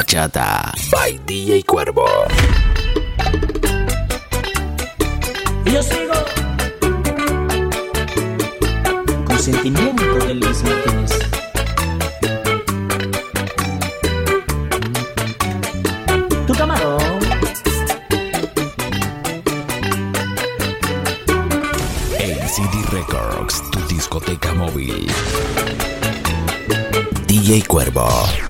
Bachata by DJ Cuervo. Yo sigo con sentimiento de Luis Martínez. Tu camarón. ACD Records, tu discoteca móvil. DJ Cuervo.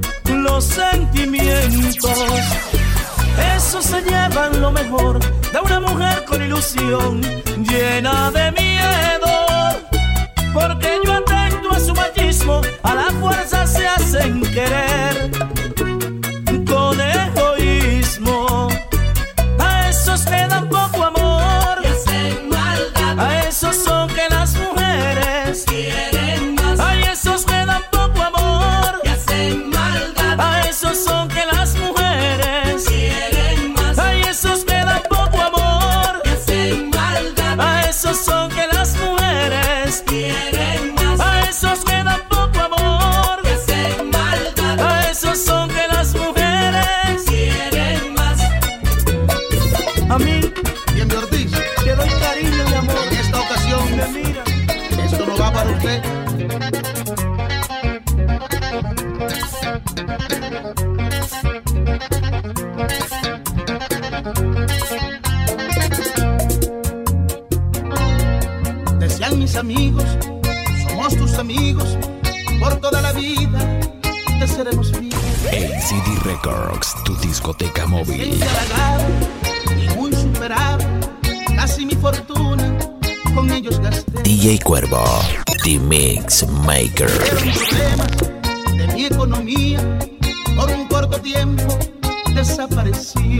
lo mejor de una mujer con ilusión, llena de miedo, porque yo Decían mis amigos, somos tus amigos, por toda la vida te seremos fieles. CD Records, tu discoteca móvil. y muy superable, casi mi fortuna, con ellos gasté. DJ Cuervo, The Mix Maker. Pero de mi economía tiempo desaparecí.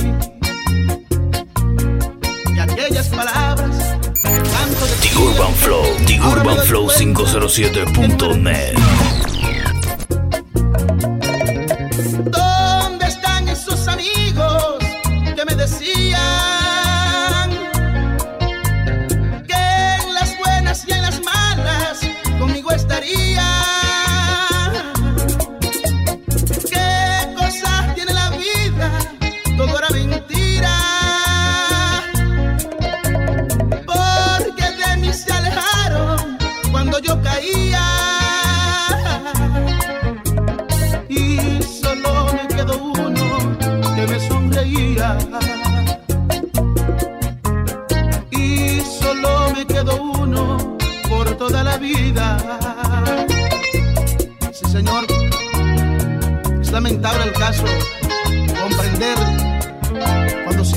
Y aquellas palabras. The Urban Flow, The Urban Flow 507.net.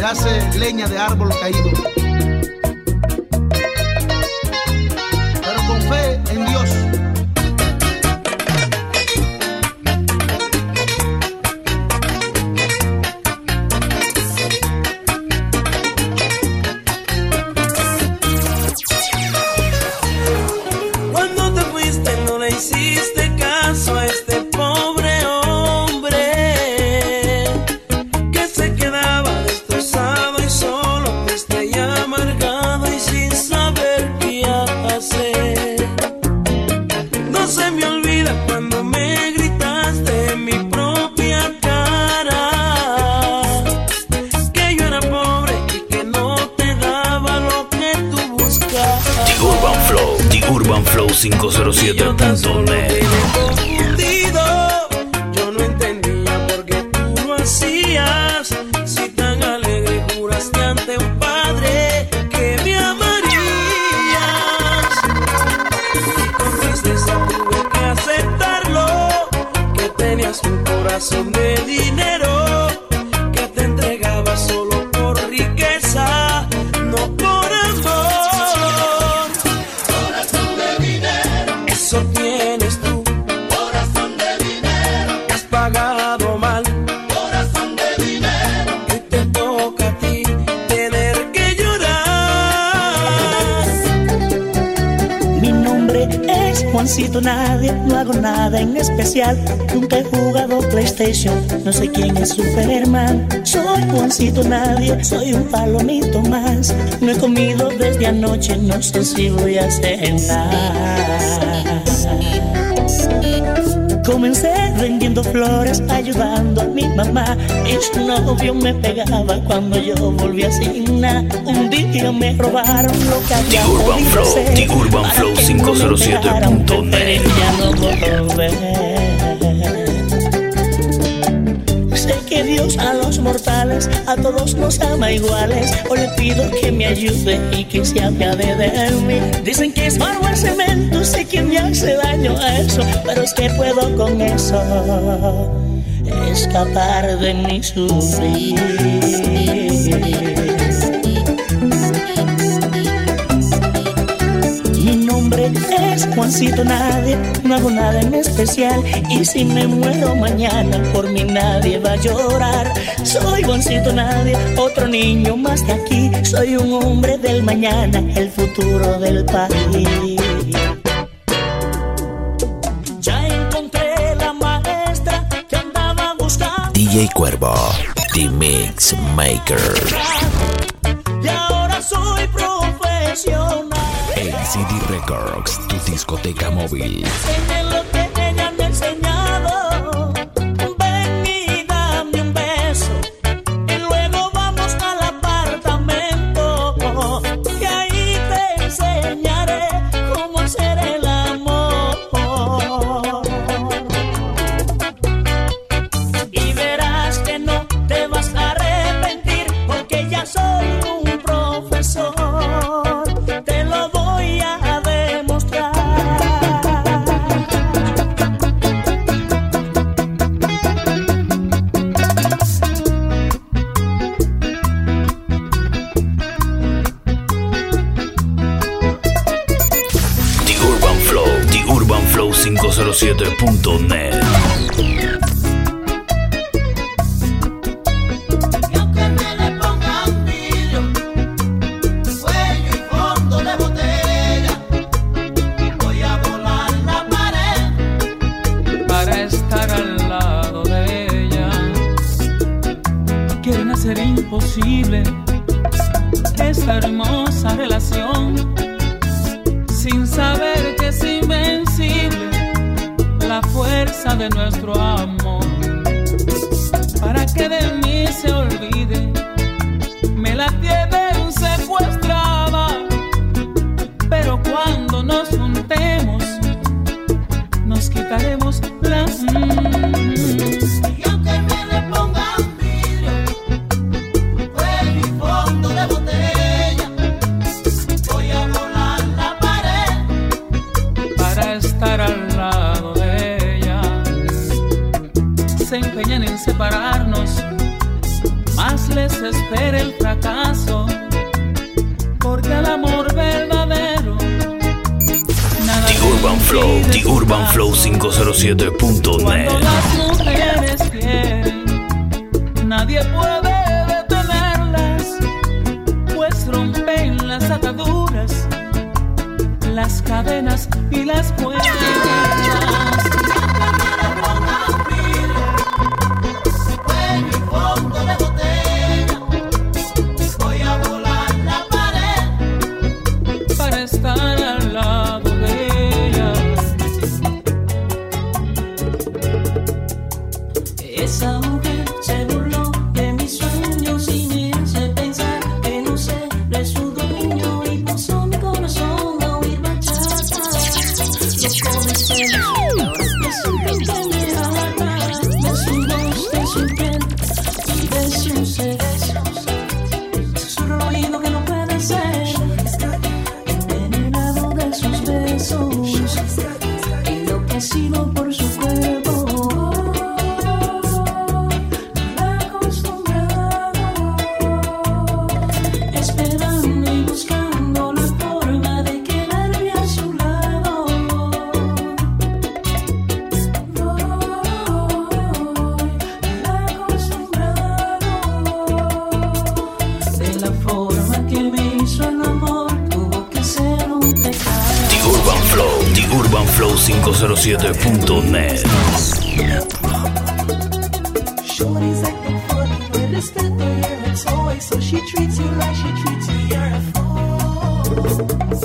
hace leña de árbol caído. Juancito Nadie, no hago nada en especial. Nunca he jugado PlayStation, no sé quién es Superman. Soy Juancito Nadie, soy un palomito más. No he comido desde anoche, no sé si voy a cenar. Comencé vendiendo flores, ayudando a mi mamá. Y su novio me pegaba cuando yo volví a nada. Un día me robaron lo que había The Urban Flow, ser The Urban para Flow que no me 507.net. dejaran, preferí ya no volver. Dios a los mortales a todos nos ama iguales. O le pido que me ayude y que se apiade de mí. Dicen que es barro el cemento, sé que me hace daño a eso, pero es que puedo con eso escapar de mi sufrir. Nombre es Juancito Nadie, no hago nada en especial. Y si me muero mañana, por mí nadie va a llorar. Soy Juancito Nadie, otro niño más de aquí. Soy un hombre del mañana, el futuro del país. Ya encontré la maestra que andaba buscando. DJ Cuervo, The Mix Maker. ACD Records, tu discoteca móvil. 507.net. de nuestro. Urban Flow, The Urban Flow 507.net. Nadie puede detenerlas, pues rompen las ataduras, las cadenas y las puertas. enloquecido por su tonnerre. Shorty's acting funny when it's spent the year and toy, so she treats you like she treats you. You're a fool.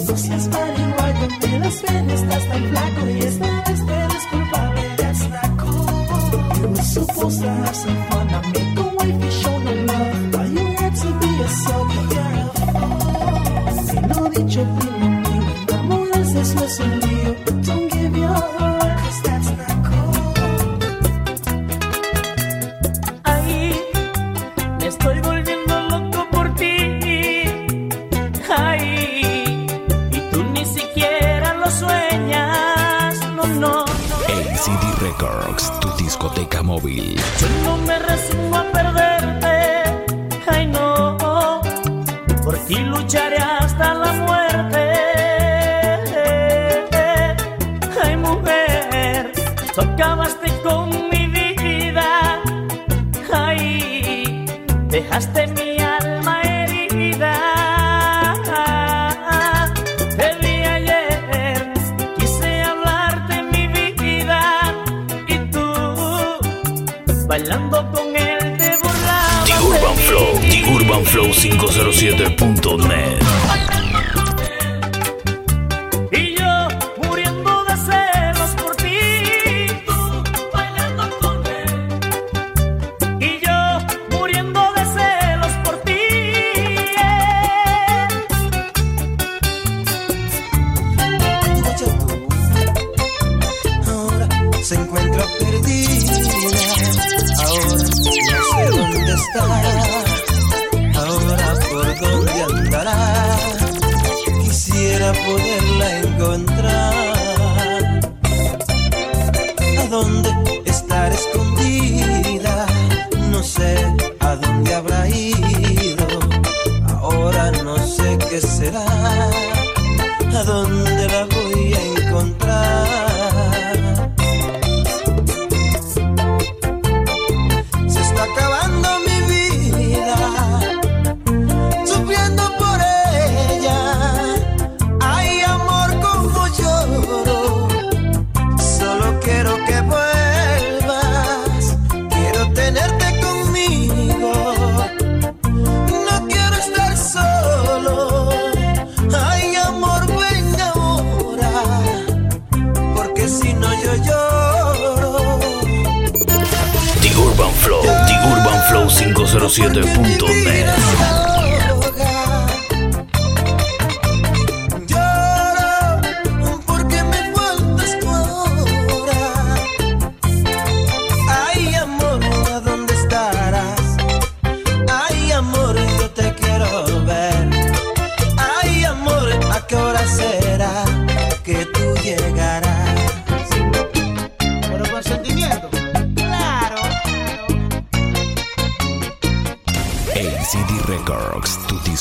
Sucias para igual, con pelos verdes, estás tan flaco y Records, tu discoteca móvil. Yo no me resigno a perderte, ay no, por ti lucharé. 107.net. 107.net.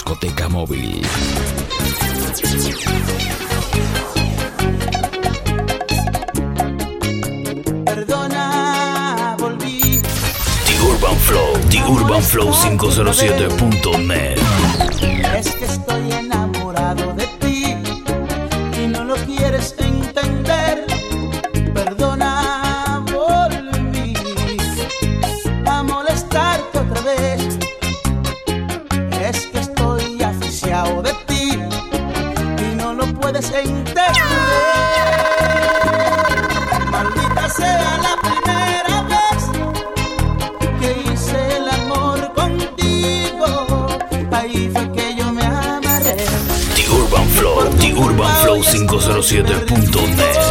discoteca móvil. Perdona, volví. The Urban Flow, The Urban Flow 507.net. Es que estoy enamorado de ti. 407.net.